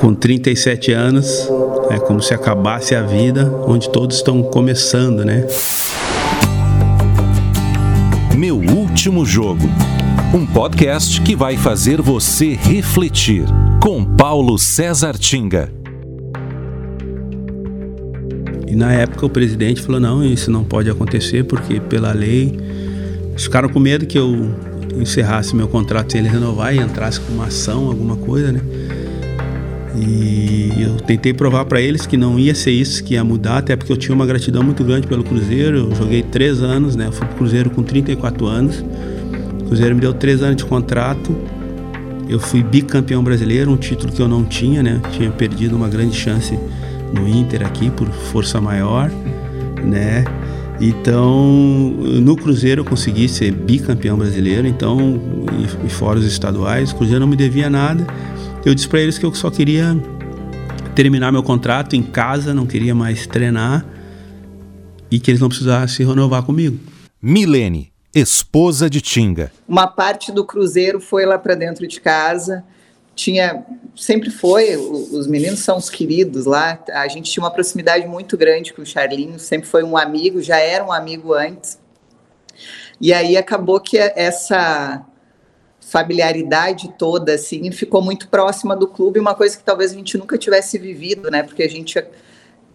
com 37 anos, é como se acabasse a vida onde todos estão começando, né? Meu último jogo. Um podcast que vai fazer você refletir. Com Paulo César Tinga. E na época o presidente falou: não, isso não pode acontecer porque pela lei. Eles ficaram com medo que eu encerrasse meu contrato sem ele renovar e entrasse com uma ação, alguma coisa, né? E eu tentei provar para eles que não ia ser isso que ia mudar, até porque eu tinha uma gratidão muito grande pelo Cruzeiro. Eu joguei três anos, né? Eu fui pro Cruzeiro com 34 anos. O Cruzeiro me deu três anos de contrato. Eu fui bicampeão brasileiro, um título que eu não tinha, né? Tinha perdido uma grande chance no Inter aqui por força maior, né? Então, no Cruzeiro eu consegui ser bicampeão brasileiro, então, e, e fora os estaduais, o Cruzeiro não me devia nada. Eu disse para eles que eu só queria terminar meu contrato em casa, não queria mais treinar e que eles não precisassem renovar comigo. Milene, esposa de Tinga. Uma parte do cruzeiro foi lá para dentro de casa. Tinha, sempre foi, os meninos são os queridos lá. A gente tinha uma proximidade muito grande com o Charlinho, sempre foi um amigo, já era um amigo antes. E aí acabou que essa familiaridade toda, assim, ficou muito próxima do clube, uma coisa que talvez a gente nunca tivesse vivido, né? Porque a gente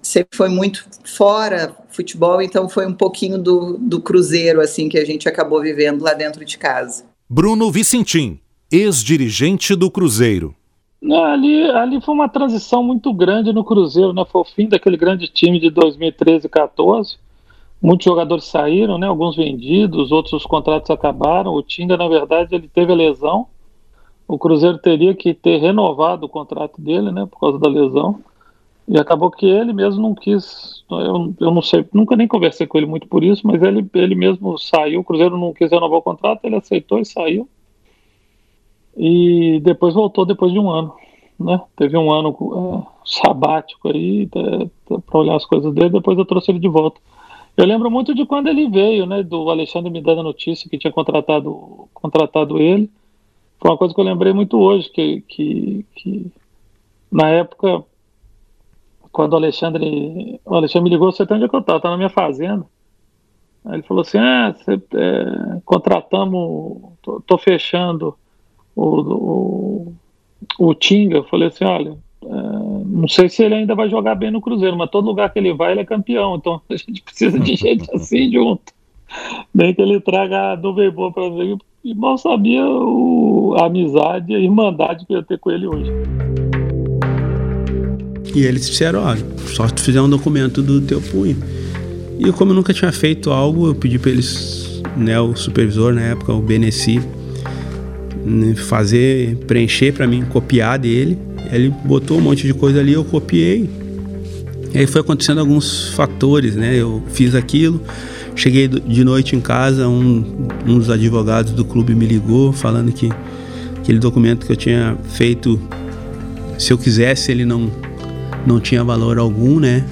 sempre foi muito fora futebol, então foi um pouquinho do, do cruzeiro, assim, que a gente acabou vivendo lá dentro de casa. Bruno Vicentim, ex-dirigente do Cruzeiro. Ali, ali foi uma transição muito grande no Cruzeiro, né? Foi o fim daquele grande time de 2013 e 14 Muitos jogadores saíram, né? Alguns vendidos, outros os contratos acabaram. O Tinga, na verdade, ele teve a lesão. O Cruzeiro teria que ter renovado o contrato dele, né? Por causa da lesão. E acabou que ele mesmo não quis. Eu, eu não sei, nunca nem conversei com ele muito por isso, mas ele, ele mesmo saiu. O Cruzeiro não quis renovar o contrato, ele aceitou e saiu. E depois voltou depois de um ano. Né? Teve um ano uh, sabático aí para olhar as coisas dele, depois eu trouxe ele de volta. Eu lembro muito de quando ele veio, né? Do Alexandre me dando a notícia que tinha contratado, contratado ele. Foi uma coisa que eu lembrei muito hoje, que, que, que na época, quando o Alexandre, o Alexandre me ligou, você tem onde é que eu estava? Tá na minha fazenda. Aí ele falou assim, ah, você, é, contratamos, tô, tô, fechando o, o, o Tinga. Eu falei assim, olha, é, não sei se ele ainda vai jogar bem no Cruzeiro, mas todo lugar que ele vai, ele é campeão. Então a gente precisa de gente assim junto. Nem que ele traga a nuvem boa para ver. E mal sabia o, a amizade e a irmandade que eu ia ter com ele hoje. E eles disseram: olha, só tu fizer um documento do teu punho. E como eu nunca tinha feito algo, eu pedi para eles, né, o supervisor na época, o Beneci, né, fazer, preencher para mim, copiar dele ele botou um monte de coisa ali, eu copiei. E aí foi acontecendo alguns fatores, né? Eu fiz aquilo, cheguei de noite em casa, um, um dos advogados do clube me ligou falando que aquele documento que eu tinha feito, se eu quisesse, ele não, não tinha valor algum, né?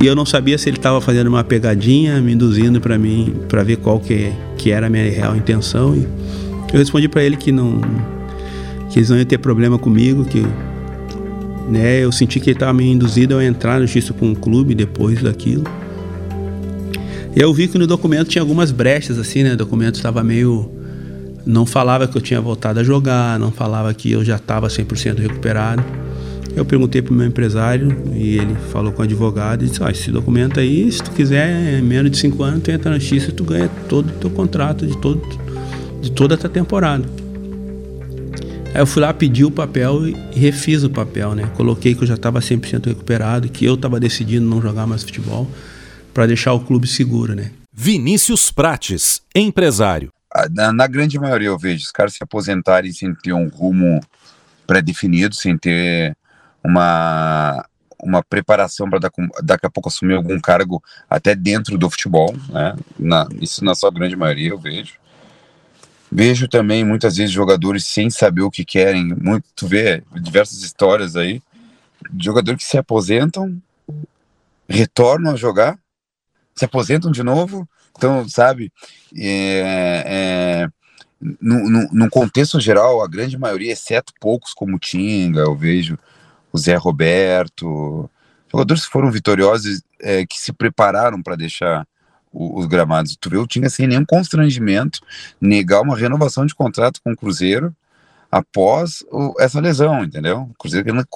E eu não sabia se ele estava fazendo uma pegadinha, me induzindo para mim, para ver qual que, que era a minha real intenção. E eu respondi para ele que não que eles não iam ter problema comigo, que né, eu senti que ele estava me induzido a entrar no justiça com o clube depois daquilo. E eu vi que no documento tinha algumas brechas, assim, né? O documento estava meio. Não falava que eu tinha voltado a jogar, não falava que eu já estava 100% recuperado. Eu perguntei para o meu empresário e ele falou com o advogado e disse: ah, esse documento aí, se tu quiser, em menos de cinco anos, tu entra na justiça e tu ganha todo o teu contrato de, todo, de toda a tua temporada. Aí eu fui lá, pedi o papel e refiz o papel, né? Coloquei que eu já estava 100% recuperado, que eu estava decidindo não jogar mais futebol, para deixar o clube seguro, né? Vinícius Prates, empresário. Na, na, grande maioria eu vejo os caras se aposentarem sem ter um rumo pré-definido, sem ter uma, uma preparação para daqui a pouco assumir algum cargo até dentro do futebol, né? Na, isso na sua grande maioria eu vejo. Vejo também muitas vezes jogadores sem saber o que querem. Muito, tu vê diversas histórias aí de jogadores que se aposentam, retornam a jogar, se aposentam de novo. Então, sabe, é, é, no, contexto geral, a grande maioria, exceto poucos como Tinga, eu vejo o Zé Roberto, jogadores que foram vitoriosos, é, que se prepararam para deixar o, os gramados. Tu vê o Tinga sem nenhum constrangimento negar uma renovação de contrato com o Cruzeiro após o, essa lesão, entendeu? O Cruzeiro querendo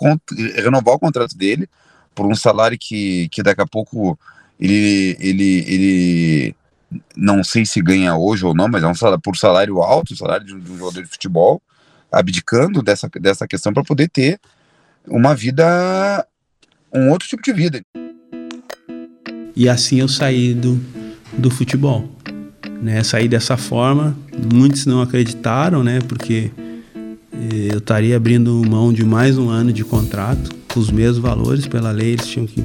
renovar o contrato dele por um salário que, que daqui a pouco ele, ele, ele não sei se ganha hoje ou não, mas é um salário por salário alto, salário de um, de um jogador de futebol, abdicando dessa, dessa questão para poder ter uma vida, um outro tipo de vida. E assim eu saí do, do futebol. Né? Saí dessa forma, muitos não acreditaram, né? Porque eh, eu estaria abrindo mão de mais um ano de contrato, com os mesmos valores, pela lei eles tinham que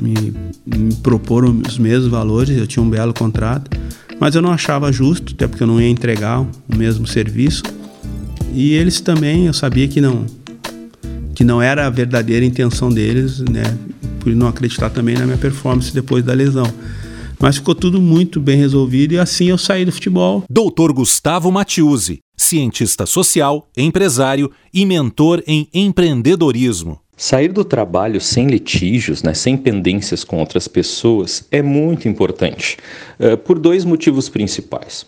me, me proporam os mesmos valores, eu tinha um belo contrato, mas eu não achava justo, até porque eu não ia entregar o mesmo serviço. E eles também, eu sabia que não que não era a verdadeira intenção deles, né, por não acreditar também na minha performance depois da lesão. Mas ficou tudo muito bem resolvido e assim eu saí do futebol. Doutor Gustavo Matiusi, cientista social, empresário e mentor em empreendedorismo. Sair do trabalho sem litígios, né, sem pendências com outras pessoas, é muito importante, uh, por dois motivos principais.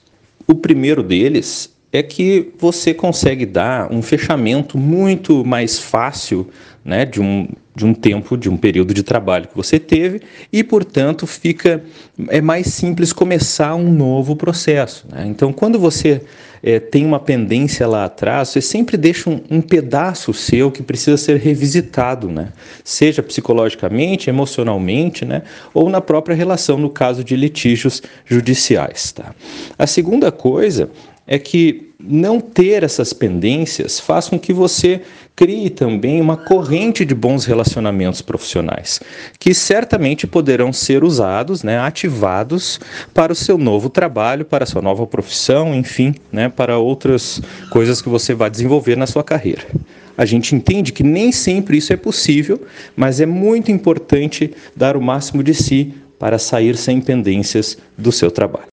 O primeiro deles é que você consegue dar um fechamento muito mais fácil né, de, um, de um tempo, de um período de trabalho que você teve e, portanto, fica é mais simples começar um novo processo. Né? Então, quando você é, tem uma pendência lá atrás, você sempre deixa um, um, pedaço seu que precisa ser revisitado, né? seja psicologicamente, emocionalmente, né? ou na própria relação, no caso de litígios judiciais. Tá? A segunda coisa é que não ter essas pendências faz com que você crie também uma corrente de bons relacionamentos profissionais, que certamente poderão ser usados, né, ativados para o seu novo trabalho, para a sua nova profissão, enfim, né, para outras coisas que você vai desenvolver na sua carreira. A gente entende que nem sempre isso é possível, mas é muito importante dar o máximo de si para sair sem pendências do seu trabalho.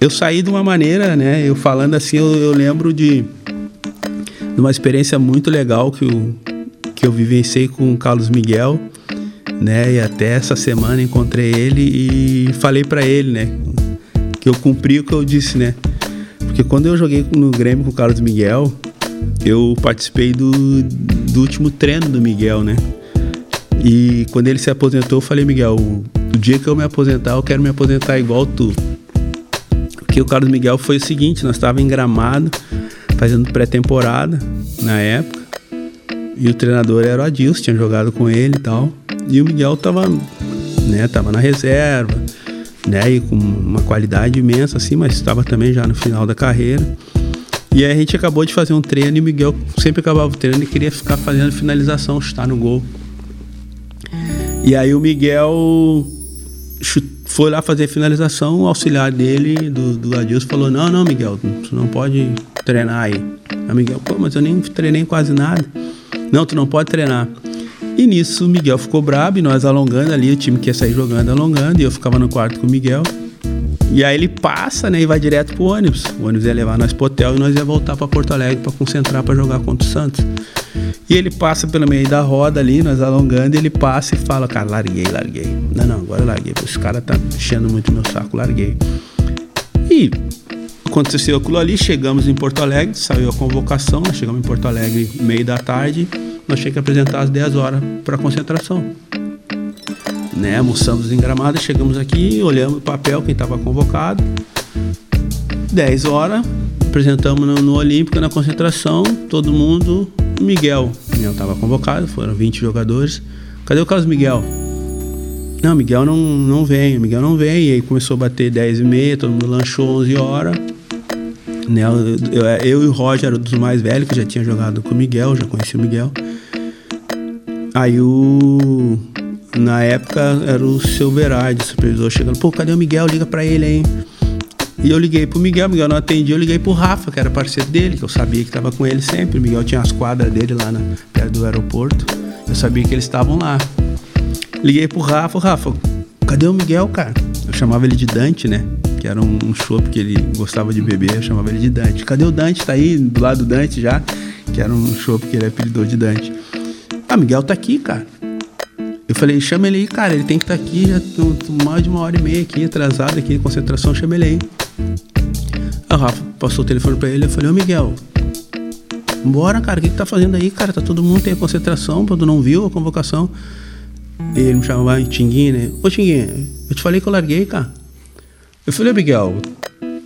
Eu saí de uma maneira, né? Eu falando assim, eu, eu lembro de, de, uma experiência muito legal que eu, que eu vivenciei com o Carlos Miguel, né? E até essa semana encontrei ele e falei para ele, né? Que eu cumpri o que eu disse, né? Porque quando eu joguei no Grêmio com o Carlos Miguel, eu participei do, do último treino do Miguel, né? E quando ele se aposentou, eu falei, Miguel, o dia que eu me aposentar, eu quero me aposentar igual tu porque o Carlos Miguel foi o seguinte, nós estávamos em Gramado, fazendo pré-temporada na época, e o treinador era o Adilson, tinha jogado com ele e tal, e o Miguel tava, né, tava na reserva, né, e com uma qualidade imensa assim, mas estava também já no final da carreira. E aí a gente acabou de fazer um treino e o Miguel sempre acabava o treino e queria ficar fazendo finalização, chutar no gol. E aí o Miguel foi lá fazer finalização, o auxiliar dele, do, do Adilson, falou: Não, não, Miguel, tu não pode treinar aí. Aí Miguel, pô, mas eu nem treinei quase nada. Não, tu não pode treinar. E nisso o Miguel ficou brabo e nós alongando ali, o time que ia sair jogando, alongando, e eu ficava no quarto com o Miguel. E aí ele passa, né, e vai direto pro ônibus. O ônibus ia levar nós pro hotel e nós ia voltar para Porto Alegre para concentrar para jogar contra o Santos. E ele passa pelo meio da roda ali, nós alongando, ele passa e fala, cara, larguei, larguei. Não, não, agora larguei. Esse cara tá enchendo muito meu saco, larguei. E aconteceu aquilo ali, chegamos em Porto Alegre, saiu a convocação, nós chegamos em Porto Alegre meio da tarde, nós tínhamos que apresentar às 10 horas para concentração. Né, almoçamos em Gramado, chegamos aqui, olhamos o papel, quem estava convocado. 10 horas, apresentamos no, no Olímpico, na concentração, todo mundo Miguel. Miguel estava convocado, foram 20 jogadores. Cadê o Carlos Miguel? Não, Miguel não, não vem, Miguel não vem. E aí começou a bater 10 e meia, todo mundo lanchou 11 horas. Né, eu, eu, e o Roger eram dos mais velhos, que já tinha jogado com o Miguel, já conheci o Miguel. Aí o. Na época era o seu Verade, supervisor, chegando, pô, cadê o Miguel? Liga pra ele aí. E eu liguei pro Miguel, Miguel não atendia, eu liguei pro Rafa, que era parceiro dele, que eu sabia que estava com ele sempre. O Miguel tinha as quadras dele lá na, perto do aeroporto. Eu sabia que eles estavam lá. Liguei pro Rafa, Rafa, cadê o Miguel, cara? Eu chamava ele de Dante, né? que era um, um que ele gostava de beber, eu chamava ele de Dante. Cadê o Dante? Tá aí do lado do Dante já, que era um chopp que ele apelidou de Dante. Ah, Miguel tá aqui, cara. Eu falei, chama ele aí, cara, ele tem que estar tá aqui, já tô, tô mais de uma hora e meia aqui, atrasado aqui, concentração, chama ele aí. O Rafa passou o telefone pra ele, eu falei, ô Miguel, bora, cara, o que, que tá fazendo aí, cara? Tá todo mundo tem a concentração, tu não viu a convocação? E ele me chamava de Tinguinho, né? Ô Tinguinho, eu te falei que eu larguei, cara. Eu falei, Miguel,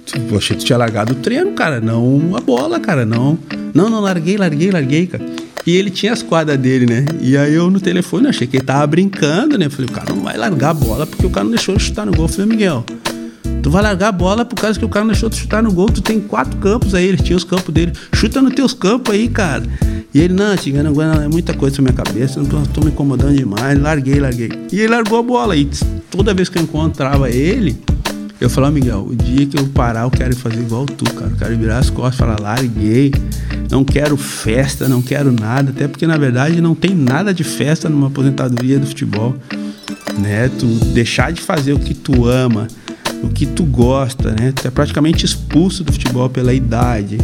tu, achei que tu tinha largado o treino, cara, não a bola, cara, não. Não, não, larguei, larguei, larguei, cara. E ele tinha as quadras dele, né? E aí eu no telefone achei que ele tava brincando, né? Eu falei, o cara não vai largar a bola porque o cara não deixou eu chutar no gol. Eu falei, Miguel, tu vai largar a bola por causa que o cara não deixou tu chutar no gol. Tu tem quatro campos aí, ele tinha os campos dele. Chuta nos teus campos aí, cara. E ele, não, Tiga, não aguenta, é muita coisa na minha cabeça, não tô, me incomodando demais. Larguei, larguei. E ele largou a bola. E toda vez que eu encontrava ele, eu falava, Miguel, o dia que eu parar, eu quero fazer igual tu, cara. Eu quero virar as costas falar, larguei. Não quero festa, não quero nada. Até porque, na verdade, não tem nada de festa numa aposentadoria do futebol. Né? Tu deixar de fazer o que tu ama, o que tu gosta, né? Tu é praticamente expulso do futebol pela idade,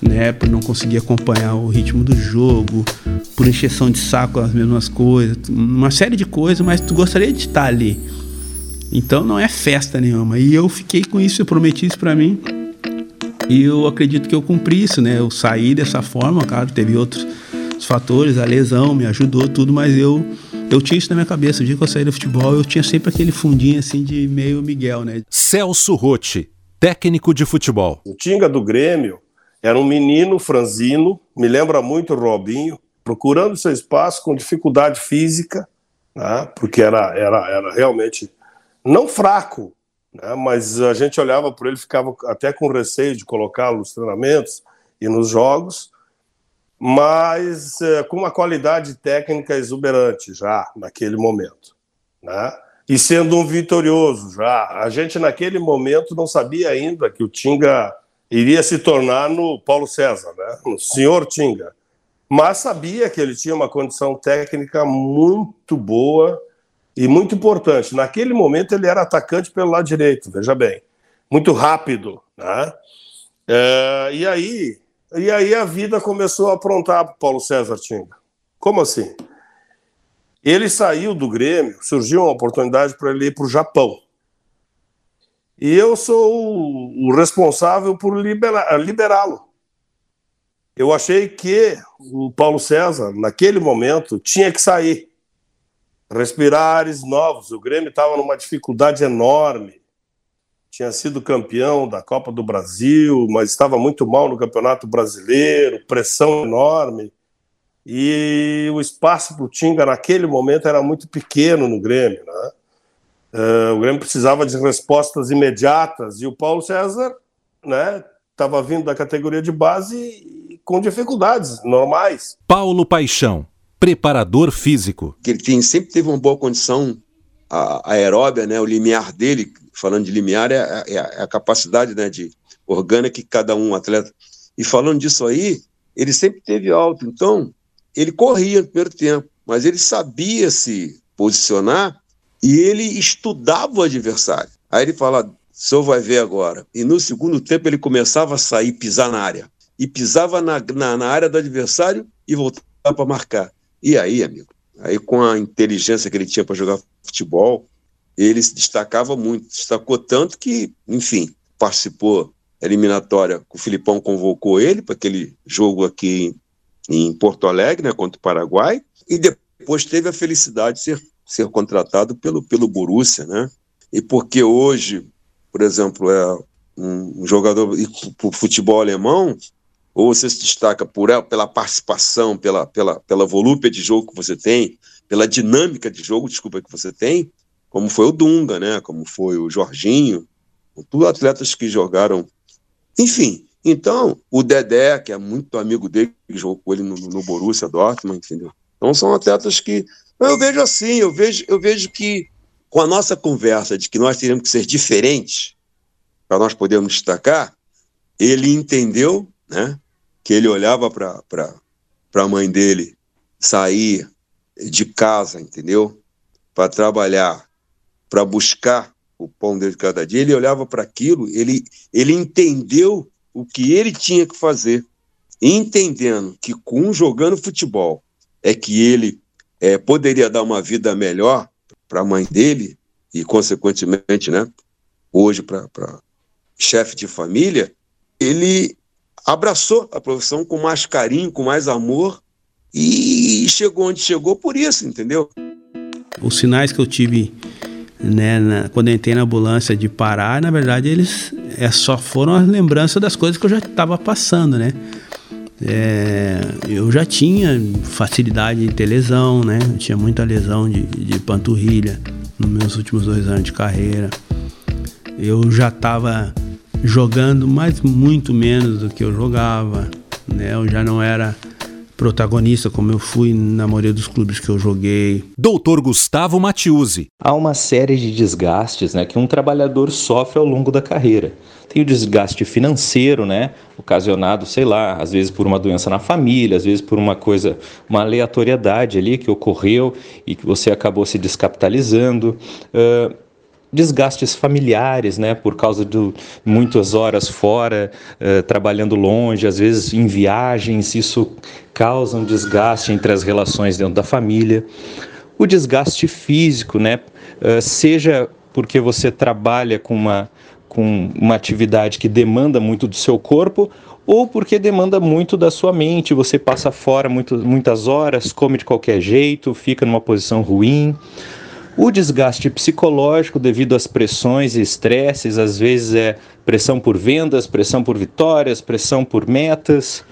né? Por não conseguir acompanhar o ritmo do jogo, por encheção de saco as mesmas coisas, uma série de coisas, mas tu gostaria de estar ali então não é festa nenhuma. E eu fiquei com isso, eu prometi isso para mim. E eu acredito que eu cumpri isso, né? Eu saí dessa forma, claro, teve outros fatores, a lesão me ajudou, tudo, mas eu eu tinha isso na minha cabeça. O dia que eu saí do futebol, eu tinha sempre aquele fundinho assim de meio Miguel, né? Celso Rotti, técnico de futebol. O Tinga do Grêmio era um menino franzino, me lembra muito o Robinho, procurando seu espaço com dificuldade física, né? porque era, era, era realmente não fraco, né, mas a gente olhava por ele ficava até com receio de colocá-lo nos treinamentos e nos jogos, mas é, com uma qualidade técnica exuberante já naquele momento, né? E sendo um vitorioso já, a gente naquele momento não sabia ainda que o Tinga iria se tornar no Paulo César, né? No senhor Tinga, mas sabia que ele tinha uma condição técnica muito boa e muito importante, naquele momento ele era atacante pelo lado direito, veja bem, muito rápido, né? É, e aí, e aí a vida começou a aprontar para Paulo César Tinga. Como assim? Ele saiu do Grêmio, surgiu uma oportunidade para ele ir para o Japão. E eu sou o responsável por liberá-lo. Eu achei que o Paulo César, naquele momento, tinha que sair respirar ares novos. O Grêmio estava numa dificuldade enorme. Tinha sido campeão da Copa do Brasil, mas estava muito mal no Campeonato Brasileiro, pressão enorme. E o espaço para o Tinga naquele momento era muito pequeno no Grêmio. Né? Uh, o Grêmio precisava de respostas imediatas e o Paulo César estava né, vindo da categoria de base com dificuldades normais. Paulo Paixão preparador físico. Que ele tem, sempre teve uma boa condição a, aeróbia, né? O limiar dele, falando de limiar, é, é, é a capacidade né, de orgânica que cada um atleta. E falando disso aí, ele sempre teve alto. Então, ele corria no primeiro tempo, mas ele sabia se posicionar e ele estudava o adversário. Aí ele fala: senhor vai ver agora. E no segundo tempo ele começava a sair, pisar na área. E pisava na, na, na área do adversário e voltava para marcar. E aí, amigo, aí com a inteligência que ele tinha para jogar futebol, ele se destacava muito, destacou tanto que, enfim, participou eliminatória, o Filipão convocou ele para aquele jogo aqui em Porto Alegre, né, contra o Paraguai, e depois teve a felicidade de ser, ser contratado pelo, pelo Borussia, né? E porque hoje, por exemplo, é um jogador para o futebol alemão, ou você se destaca por ela, pela participação, pela, pela, pela volúpia de jogo que você tem, pela dinâmica de jogo, desculpa, que você tem, como foi o Dunga, né? Como foi o Jorginho, tudo atletas que jogaram. Enfim, então, o Dedé, que é muito amigo dele, que jogou com ele no, no Borussia Dortmund, entendeu? Então são atletas que. Eu vejo assim, eu vejo, eu vejo que com a nossa conversa de que nós teríamos que ser diferentes para nós podermos destacar, ele entendeu, né? que ele olhava para a mãe dele sair de casa, entendeu? Para trabalhar, para buscar o pão dele de cada dia, ele olhava para aquilo, ele, ele entendeu o que ele tinha que fazer, entendendo que com jogando futebol é que ele é, poderia dar uma vida melhor para a mãe dele e, consequentemente, né, hoje para chefe de família, ele abraçou a profissão com mais carinho, com mais amor e chegou onde chegou por isso, entendeu? Os sinais que eu tive né, na, quando eu entrei na ambulância de parar, na verdade eles é, só foram as lembranças das coisas que eu já estava passando, né? É, eu já tinha facilidade de ter lesão, né? Eu tinha muita lesão de, de panturrilha nos meus últimos dois anos de carreira. Eu já estava jogando, mas muito menos do que eu jogava, né? Eu já não era protagonista como eu fui na maioria dos clubes que eu joguei. Doutor Gustavo Matiusi. Há uma série de desgastes né, que um trabalhador sofre ao longo da carreira. Tem o desgaste financeiro, né, ocasionado, sei lá, às vezes por uma doença na família, às vezes por uma coisa, uma aleatoriedade ali que ocorreu e que você acabou se descapitalizando. Uh, desgastes familiares, né, por causa de muitas horas fora, uh, trabalhando longe, às vezes em viagens, isso causa um desgaste entre as relações dentro da família. O desgaste físico, né, uh, seja porque você trabalha com uma, com uma atividade que demanda muito do seu corpo, ou porque demanda muito da sua mente, você passa fora muito, muitas horas, come de qualquer jeito, fica numa posição ruim. O desgaste psicológico devido às pressões e estresses, às vezes é pressão por vendas, pressão por vitórias, pressão por metas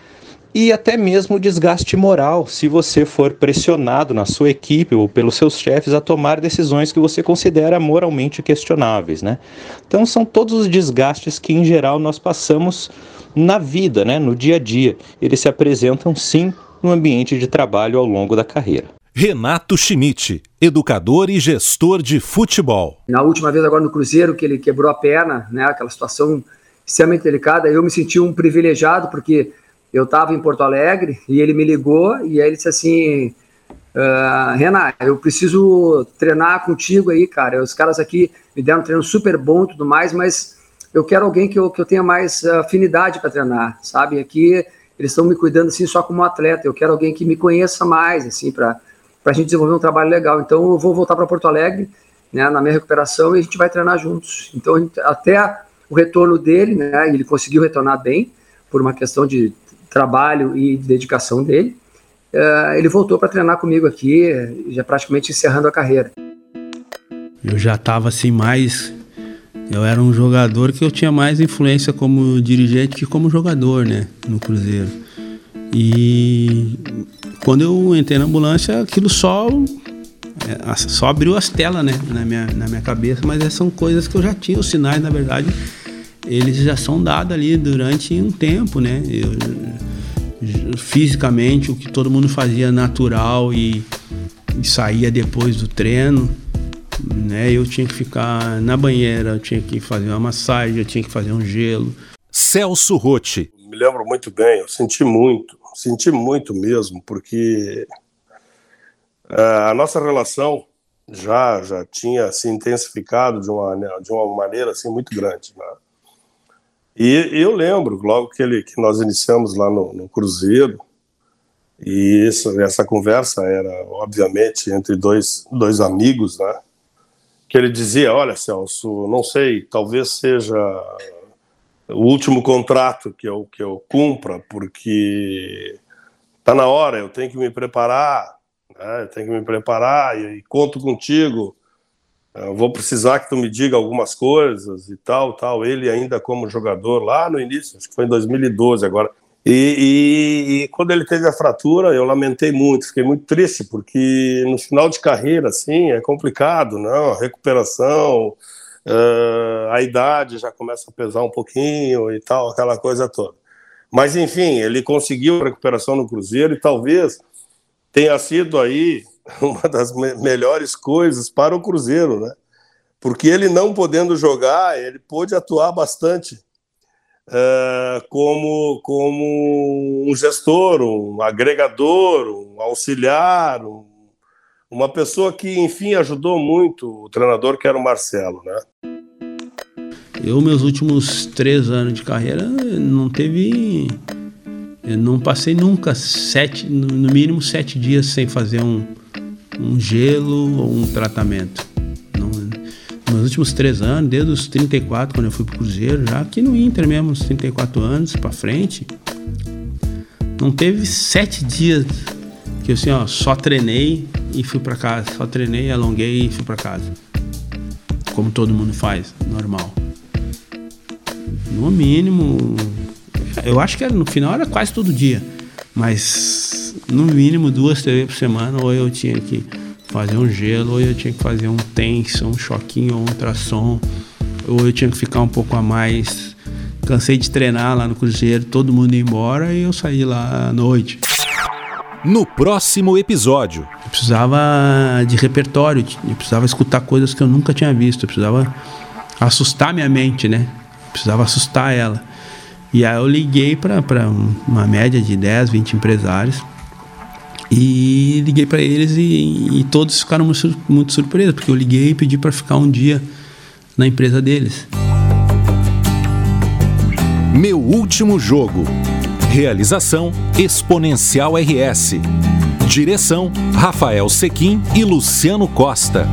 e até mesmo o desgaste moral, se você for pressionado na sua equipe ou pelos seus chefes a tomar decisões que você considera moralmente questionáveis, né? Então são todos os desgastes que em geral nós passamos na vida, né, no dia a dia. Eles se apresentam sim no ambiente de trabalho ao longo da carreira. Renato Schmidt, educador e gestor de futebol. Na última vez agora no Cruzeiro, que ele quebrou a perna, né, aquela situação extremamente delicada, eu me senti um privilegiado, porque eu estava em Porto Alegre e ele me ligou e aí ele disse assim, uh, Renan, eu preciso treinar contigo aí, cara, os caras aqui me deram um treino super bom e tudo mais, mas eu quero alguém que eu, que eu tenha mais afinidade para treinar, sabe? Aqui eles estão me cuidando assim só como atleta, eu quero alguém que me conheça mais, assim, para para a gente desenvolver um trabalho legal. Então eu vou voltar para Porto Alegre, né, na minha recuperação e a gente vai treinar juntos. Então gente, até o retorno dele, né, ele conseguiu retornar bem por uma questão de trabalho e de dedicação dele. Uh, ele voltou para treinar comigo aqui, já praticamente encerrando a carreira. Eu já estava assim mais eu era um jogador que eu tinha mais influência como dirigente que como jogador, né, no Cruzeiro. E quando eu entrei na ambulância, aquilo só é, só abriu as telas, né, na minha, na minha cabeça, mas são coisas que eu já tinha, os sinais, na verdade, eles já são dados ali durante um tempo, né? Eu, fisicamente, o que todo mundo fazia natural e, e saía depois do treino, né? Eu tinha que ficar na banheira, eu tinha que fazer uma massagem, eu tinha que fazer um gelo. Celso Rotti. Lembro muito bem, eu senti muito senti muito mesmo, porque uh, a nossa relação já já tinha se intensificado de uma de uma maneira assim muito grande, né? E eu lembro logo que ele que nós iniciamos lá no, no Cruzeiro e isso, essa conversa era obviamente entre dois dois amigos, né? Que ele dizia, olha Celso, não sei, talvez seja o último contrato que eu, que eu cumpra, porque tá na hora, eu tenho que me preparar, né? eu tenho que me preparar e, e conto contigo. Eu vou precisar que tu me diga algumas coisas e tal, tal. Ele ainda como jogador lá no início, acho que foi em 2012 agora. E, e, e, quando ele teve a fratura, eu lamentei muito, fiquei muito triste, porque no final de carreira, assim, é complicado, não? A recuperação, uh, a idade já começa a pesar um pouquinho e tal, aquela coisa toda. Mas, enfim, ele conseguiu recuperação no Cruzeiro e talvez tenha sido aí uma das me melhores coisas para o Cruzeiro, né? Porque ele não podendo jogar, ele pôde atuar bastante uh, como, como um gestor, um agregador, um auxiliar, um uma pessoa que, enfim, ajudou muito o treinador, que era o Marcelo, né? Eu, meus últimos três anos de carreira, não teve. Eu não passei nunca sete, no mínimo sete dias sem fazer um, um gelo ou um tratamento. Não, nos últimos três anos, desde os 34, quando eu fui pro Cruzeiro, já aqui no Inter mesmo, uns 34 anos para frente, não teve sete dias que eu assim, ó, só treinei e fui para casa. Só treinei, alonguei e fui para casa. Como todo mundo faz, normal. No mínimo, eu acho que era, no final era quase todo dia. Mas no mínimo duas vezes por semana, ou eu tinha que fazer um gelo, ou eu tinha que fazer um tenso, um choquinho, um ultrassom, ou eu tinha que ficar um pouco a mais. Cansei de treinar lá no Cruzeiro, todo mundo ia embora e eu saí lá à noite. No próximo episódio. Eu precisava de repertório, eu precisava escutar coisas que eu nunca tinha visto, eu precisava assustar minha mente, né? Eu precisava assustar ela. E aí eu liguei para uma média de 10, 20 empresários e liguei para eles e, e, todos ficaram muito, muito surpresos, porque eu liguei e pedi para ficar um dia na empresa deles. Meu último jogo. Realização Exponencial RS. Direção Rafael Sequim e Luciano Costa.